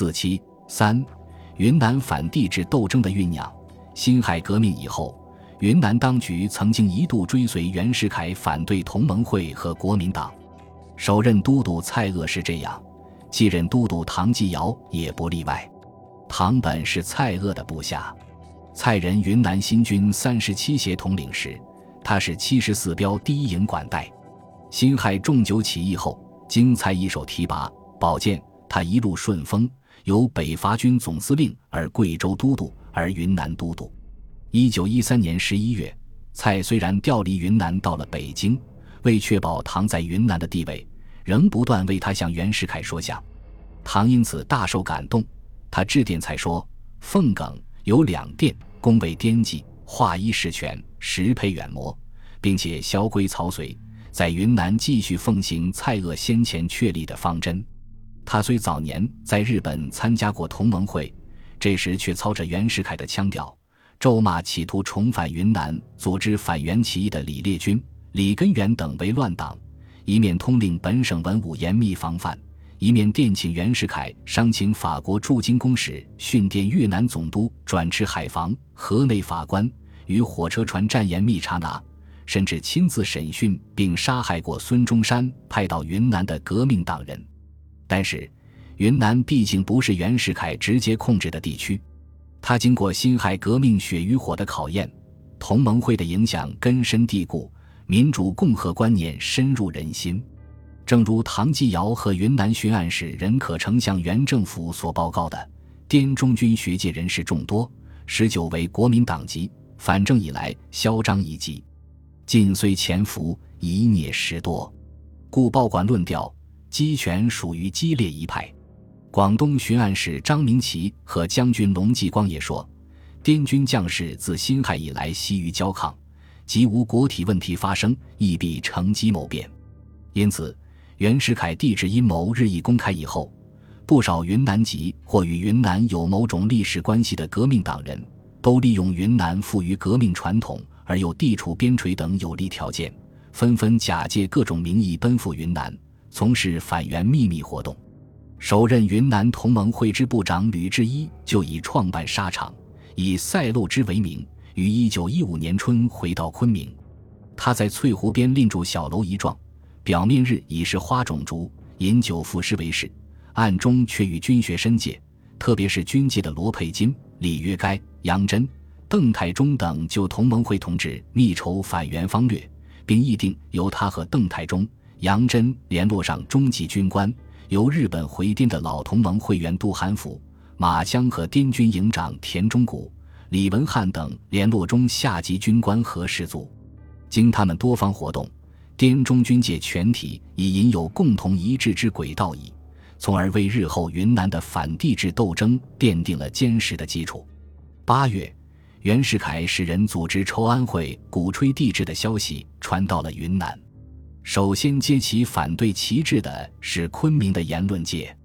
四七三，云南反帝制斗争的酝酿。辛亥革命以后，云南当局曾经一度追随袁世凯反对同盟会和国民党。首任都督蔡锷是这样，继任都督唐继尧也不例外。唐本是蔡锷的部下，蔡任云南新军三十七协统领时，他是七十四标第一营管带。辛亥重九起义后，经蔡一手提拔保荐，他一路顺风，由北伐军总司令而贵州都督，而云南都督。一九一三年十一月，蔡虽然调离云南到了北京，为确保唐在云南的地位，仍不断为他向袁世凯说降。唐因此大受感动，他致电蔡说：“凤耿有两殿，恭为颠记，画一事权，实配远模，并且萧规曹随。”在云南继续奉行蔡锷先前确立的方针。他虽早年在日本参加过同盟会，这时却操着袁世凯的腔调，咒骂企图重返云南、组织反袁起义的李烈钧、李根源等为乱党，一面通令本省文武严密防范，一面电请袁世凯商请法国驻京公使训电越南总督转持海防、河内法官与火车船站严密查拿。甚至亲自审讯并杀害过孙中山派到云南的革命党人，但是，云南毕竟不是袁世凯直接控制的地区，他经过辛亥革命血与火的考验，同盟会的影响根深蒂固，民主共和观念深入人心。正如唐继尧和云南巡按使任可成向原政府所报告的，滇中军学界人士众多，十九为国民党籍，反正以来嚣张一级。晋虽潜伏，以孽时多，故报馆论调，鸡权属于激烈一派。广东巡按使张明奇和将军龙继光也说，滇军将士自辛亥以来习于交抗，即无国体问题发生，亦必乘机谋变。因此，袁世凯帝制阴谋日益公开以后，不少云南籍或与云南有某种历史关系的革命党人，都利用云南富于革命传统。而又地处边陲等有利条件，纷纷假借各种名义奔赴云南，从事反袁秘密活动。首任云南同盟会支部长吕志一就以创办沙场，以赛漏之为名，于一九一五年春回到昆明。他在翠湖边另筑小楼一幢，表面日已是花种竹，饮酒赋诗为事，暗中却与军学深界，特别是军界的罗佩金、李约该、杨真。邓太忠等就同盟会同志密筹反袁方略，并议定由他和邓太忠、杨真联络上中级军官，由日本回滇的老同盟会员杜涵甫、马江和滇军营长田中谷、李文汉等联络中下级军官和士卒。经他们多方活动，滇中军界全体已引有共同一致之轨道矣，从而为日后云南的反帝制斗争奠定了坚实的基础。八月。袁世凯使人组织筹安会，鼓吹帝制的消息传到了云南。首先揭起反对旗帜的是昆明的言论界。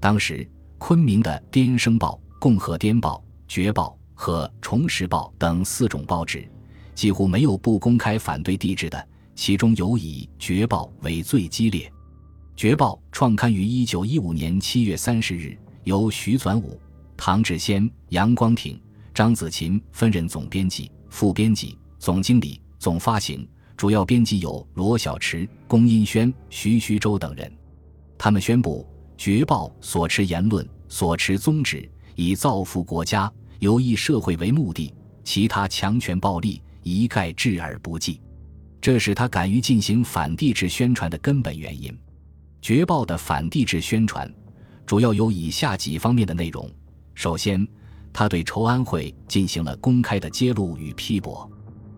当时，昆明的《滇声报》《共和滇报》《决报》和《重时报》等四种报纸，几乎没有不公开反对帝制的。其中有以《决报》为最激烈。《决报》创刊于一九一五年七月三十日，由徐转武、唐志先、杨光挺。张子勤分任总编辑、副编辑、总经理、总发行，主要编辑有罗小池、龚荫轩、徐徐州等人。他们宣布《绝报》所持言论、所持宗旨，以造福国家、有益社会为目的，其他强权暴力一概置而不计。这是他敢于进行反帝制宣传的根本原因。《绝报》的反帝制宣传，主要有以下几方面的内容：首先，他对筹安会进行了公开的揭露与批驳。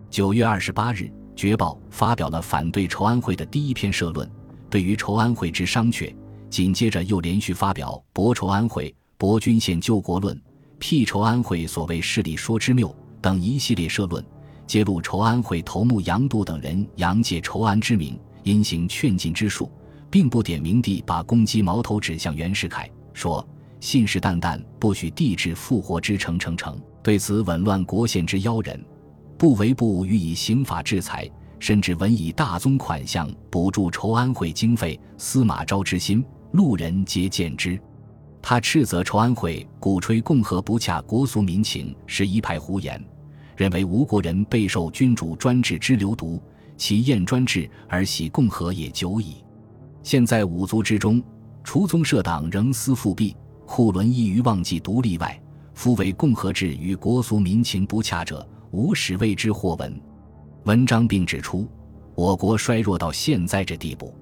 九月二十八日，《绝报》发表了反对筹安会的第一篇社论，对于筹安会之商榷。紧接着又连续发表《驳筹安会》《驳军宪救国论》《辟筹安会所谓势力说之谬》等一系列社论，揭露筹安会头目杨度等人杨借筹安之名，因行劝进之术，并不点名地把攻击矛头指向袁世凯，说。信誓旦旦不许帝制复活之成成成，对此紊乱国宪之妖人，不为不予以刑法制裁，甚至闻以大宗款项补助筹安会经费，司马昭之心，路人皆见之。他斥责筹安会鼓吹共和不洽国俗民情是一派胡言，认为吴国人备受君主专制之流毒，其厌专制而喜共和也久矣。现在五族之中，除宗社党仍思复辟，库伦易于忘记独立外，夫为共和制与国俗民情不洽者，无始为之或闻。文章并指出，我国衰弱到现在这地步，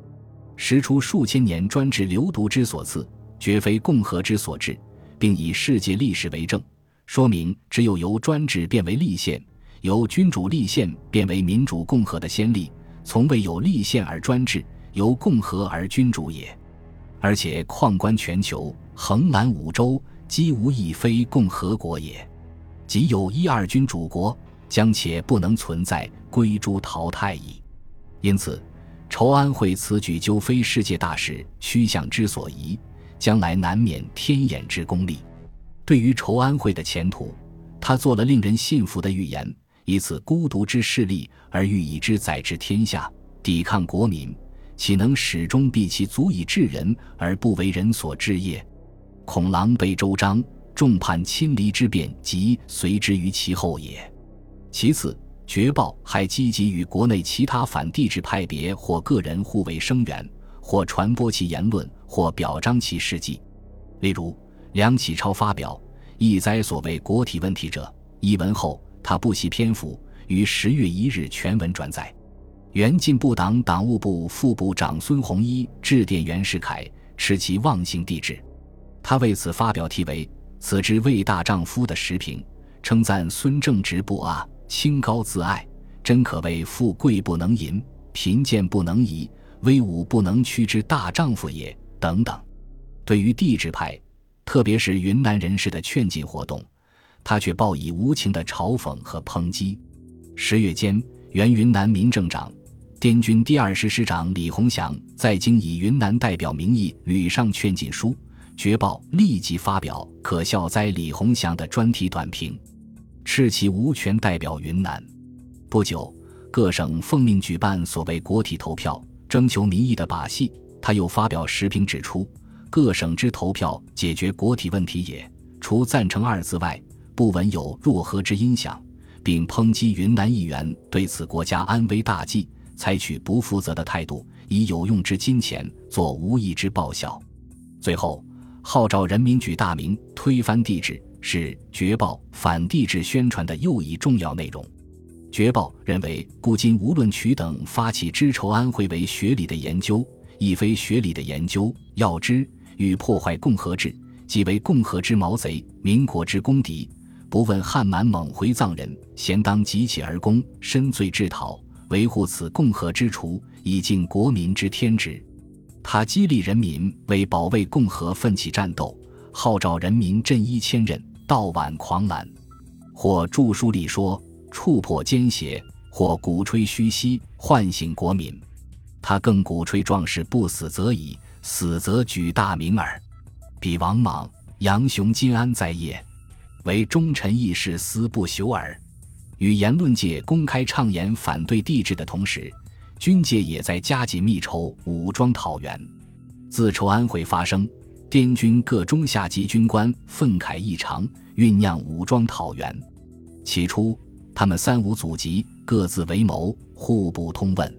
实出数千年专制流毒之所赐。绝非共和之所致，并以世界历史为证，说明只有由专制变为立宪，由君主立宪变为民主共和的先例，从未有立宪而专制，由共和而君主也。而且况观全球，横览五洲，几无一非共和国也。即有一二君主国，将且不能存在，归诸淘汰矣。因此，筹安会此举究非世界大势趋向之所宜。将来难免天眼之功利。对于筹安会的前途，他做了令人信服的预言：以此孤独之势力而欲以之载治天下，抵抗国民，岂能始终避其足以治人而不为人所治也？恐狼狈周章，众叛亲离之变即随之于其后也。其次，绝报还积极与国内其他反帝制派别或个人互为声援，或传播其言论。或表彰其事迹，例如梁启超发表“一哉所谓国体问题者”一文后，他不惜篇幅于十月一日全文转载。原进步党党务部副部长孙洪一致电袁世凯，斥其妄行帝制。他为此发表题为《此之为大丈夫的时评》，称赞孙正直不阿，清高自爱，真可谓富贵不能淫，贫贱不能移，威武不能屈之大丈夫也。等等，对于帝制派，特别是云南人士的劝进活动，他却报以无情的嘲讽和抨击。十月间，原云南民政长、滇军第二师师长李鸿祥在京以云南代表名义屡上劝进书，绝报立即发表可笑哉李鸿祥的专题短评，斥其无权代表云南。不久，各省奉命举办所谓国体投票，征求民意的把戏。他又发表时评指出，各省之投票解决国体问题也，除赞成二字外，不闻有若何之音响，并抨击云南议员对此国家安危大计采取不负责的态度，以有用之金钱做无益之报效。最后号召人民举大名推翻帝制，是绝报反帝制宣传的又一重要内容。绝报认为，古今无论取等发起知筹安会为学理的研究。亦非学理的研究，要知欲破坏共和制，即为共和之毛贼，民国之公敌。不问汉满蒙回藏人，咸当急起而攻，深罪治讨，维护此共和之除，以尽国民之天职。他激励人民为保卫共和奋起战斗，号召人民振衣千仞，倒挽狂澜。或著书立说，触破奸邪；或鼓吹虚息，唤醒国民。他更鼓吹壮士不死则已，死则举大名耳。比王莽、杨雄金安在业？为忠臣义士思不朽耳。与言论界公开畅言反对帝制的同时，军界也在加紧密筹武装讨袁。自筹安会发生，滇军各中下级军官愤慨异常，酝酿武装讨袁。起初，他们三五组集，各自为谋，互不通问。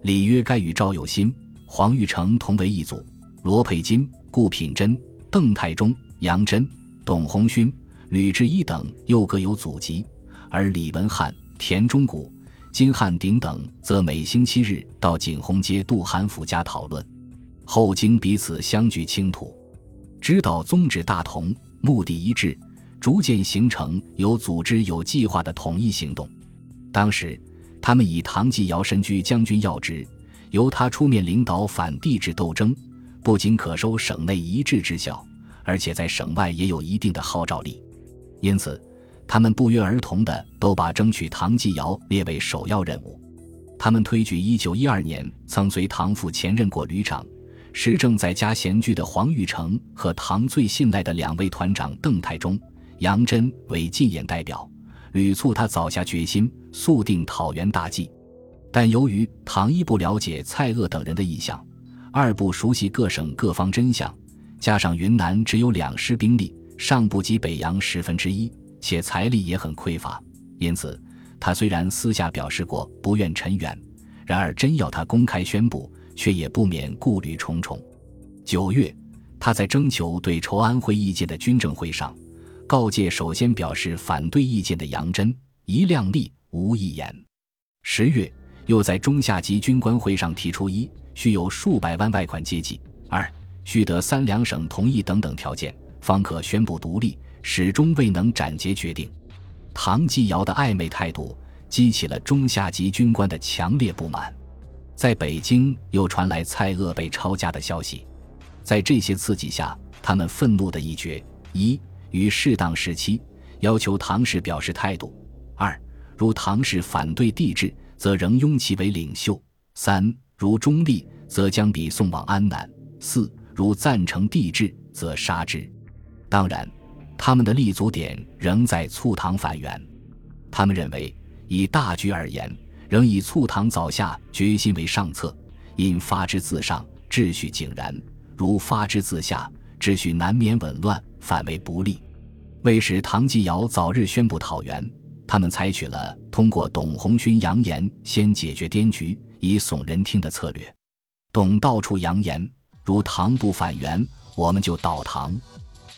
李约该与赵有新、黄玉成同为一组，罗佩金、顾品珍、邓太忠、杨真、董鸿勋、吕志一等又各有祖籍，而李文翰、田中谷、金汉鼎等则每星期日到景洪街杜涵甫家讨论，后经彼此相聚倾吐，指导宗旨大同，目的一致，逐渐形成有组织、有计划的统一行动。当时。他们以唐继尧身居将军要职，由他出面领导反帝制斗争，不仅可收省内一致之效，而且在省外也有一定的号召力。因此，他们不约而同的都把争取唐继尧列为首要任务。他们推举1912年曾随唐父前任过旅长、时正在家闲居的黄玉成和唐最信赖的两位团长邓太忠、杨真为进言代表。屡促他早下决心，速定讨袁大计，但由于唐一不了解蔡锷等人的意向，二不熟悉各省各方真相，加上云南只有两师兵力，尚不及北洋十分之一，且财力也很匮乏，因此他虽然私下表示过不愿陈援，然而真要他公开宣布，却也不免顾虑重重。九月，他在征求对筹安会意见的军政会上，告诫首先表示反对意见的杨真一量力无一言。十月，又在中下级军官会上提出一需有数百万外款接济，二。须得三两省同意等等条件，方可宣布独立，始终未能斩截决定。唐继尧的暧昧态度激起了中下级军官的强烈不满。在北京又传来蔡锷被抄家的消息，在这些刺激下，他们愤怒的一决：一于适当时期要求唐氏表示态度；二如唐氏反对帝制，则仍拥其为领袖；三如中立，则将彼送往安南；四。如赞成帝制，则杀之。当然，他们的立足点仍在促唐反元。他们认为，以大局而言，仍以促唐早下决心为上策。因发之自上，秩序井然；如发之自下，秩序难免紊乱，反为不利。为使唐继尧早日宣布讨袁，他们采取了通过董洪勋扬言先解决滇局，以耸人听的策略。董到处扬言。如唐不反袁，我们就倒唐。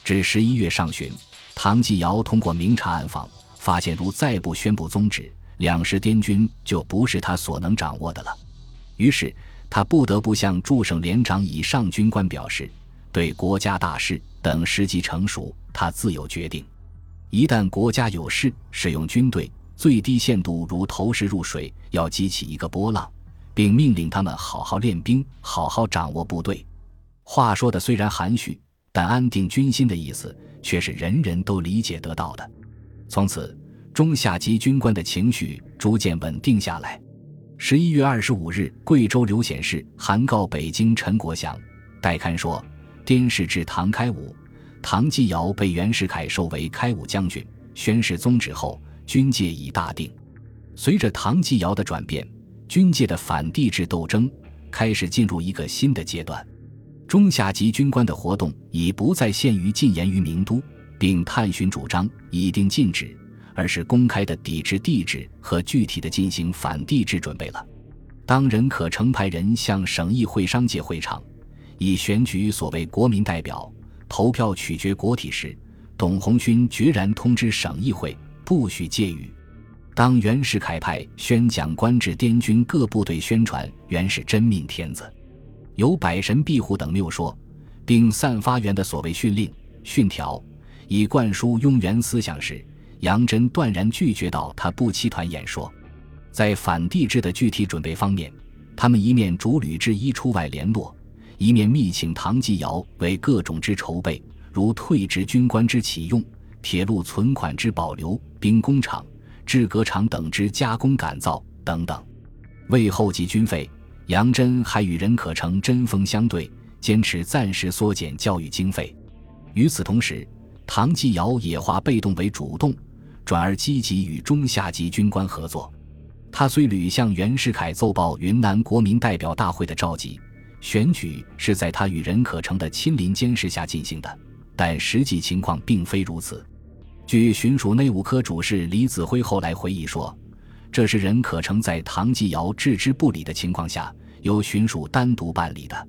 至十一月上旬，唐继尧通过明察暗访，发现如再不宣布宗旨，两师滇军就不是他所能掌握的了。于是他不得不向驻省连长以上军官表示，对国家大事等时机成熟，他自有决定。一旦国家有事，使用军队最低限度如投石入水，要激起一个波浪，并命令他们好好练兵，好好掌握部队。话说的虽然含蓄，但安定军心的意思却是人人都理解得到的。从此，中下级军官的情绪逐渐稳定下来。十一月二十五日，贵州刘显世函告北京陈国祥，代刊说：“滇事至唐开武，唐继尧被袁世凯授为开武将军，宣誓宗旨后，军界已大定。随着唐继尧的转变，军界的反帝制斗争开始进入一个新的阶段。”中下级军官的活动已不再限于进言于名都，并探寻主张、以定禁止，而是公开的抵制帝制和具体的进行反帝制准备了。当任可成派人向省议会商界会场，以选举所谓国民代表，投票取决国体时，董洪勋决然通知省议会不许借语。当袁世凯派宣讲官至滇军各部队宣传袁是真命天子。有百神庇护等谬说，并散发袁的所谓训令、训条，以灌输拥元思想时，杨真断然拒绝到他不期团演说。在反帝制的具体准备方面，他们一面主吕志一出外联络，一面密请唐继尧为各种之筹备，如退职军官之启用、铁路存款之保留、兵工厂、制革厂等之加工改造等等，为后继军费。杨真还与任可成针锋相对，坚持暂时缩减教育经费。与此同时，唐继尧也化被动为主动，转而积极与中下级军官合作。他虽屡向袁世凯奏报云南国民代表大会的召集，选举是在他与任可成的亲临监视下进行的，但实际情况并非如此。据巡署内务科主事李子辉后来回忆说。这是任可成在唐继尧置之不理的情况下，由巡署单独办理的。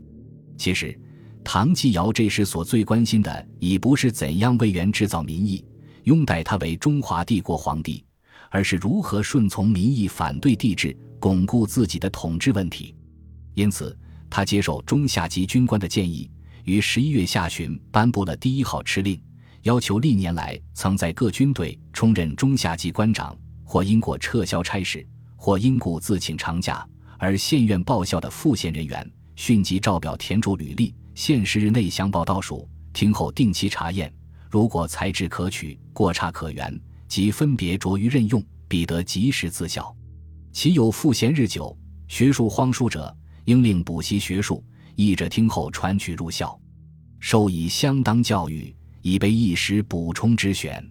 其实，唐继尧这时所最关心的，已不是怎样为袁制造民意，拥戴他为中华帝国皇帝，而是如何顺从民意，反对帝制，巩固自己的统治问题。因此，他接受中下级军官的建议，于十一月下旬颁布了第一号敕令，要求历年来曾在各军队充任中下级官长。或因过撤销差事，或因故自请长假而县院报效的副县人员，迅即照表填注履历，限时日内详报到署，听后定期查验。如果才智可取，过差可原，即分别着于任用，必得及时自效。其有赋闲日久、学术荒疏者，应令补习学术，译者听后传取入校，授以相当教育，以备一时补充之选。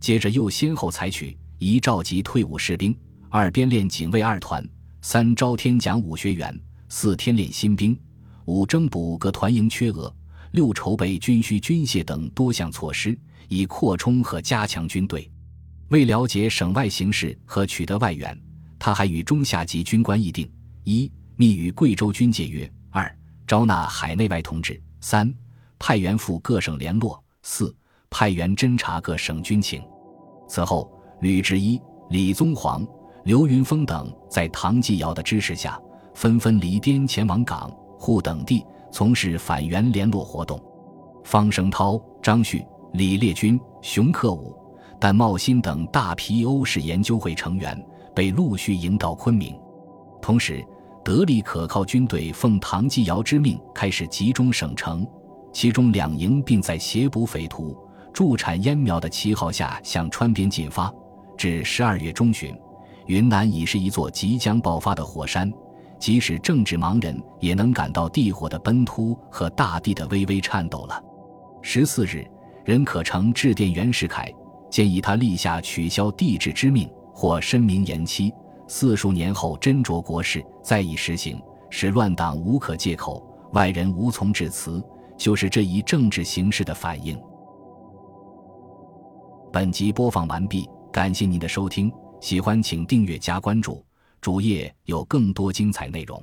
接着又先后采取。一召集退伍士兵，二编练警卫二团，三招天讲武学员，四天练新兵，五征补各团营缺额，六筹备军需军械等多项措施，以扩充和加强军队。为了解省外形势和取得外援，他还与中下级军官议定：一、密与贵州军界约；二、招纳海内外同志；三、派员赴各省联络；四、派员侦察各省军情。此后，吕志一、李宗煌、刘云峰等在唐继尧的支持下，纷纷离滇前往港、沪等地从事反袁联络活动。方声涛、张旭、李烈钧、熊克武。但茂新等大批欧式研究会成员被陆续迎到昆明，同时得力可靠军队奉唐继尧之命开始集中省城，其中两营并在协捕匪徒、助产烟苗的旗号下向川边进发。至十二月中旬，云南已是一座即将爆发的火山，即使政治盲人也能感到地火的奔突和大地的微微颤抖了。十四日，任可成致电袁世凯。建议他立下取消帝制之命，或申明延期，四数年后斟酌国事再以实行，使乱党无可借口，外人无从致辞，就是这一政治形势的反应。本集播放完毕，感谢您的收听，喜欢请订阅加关注，主页有更多精彩内容。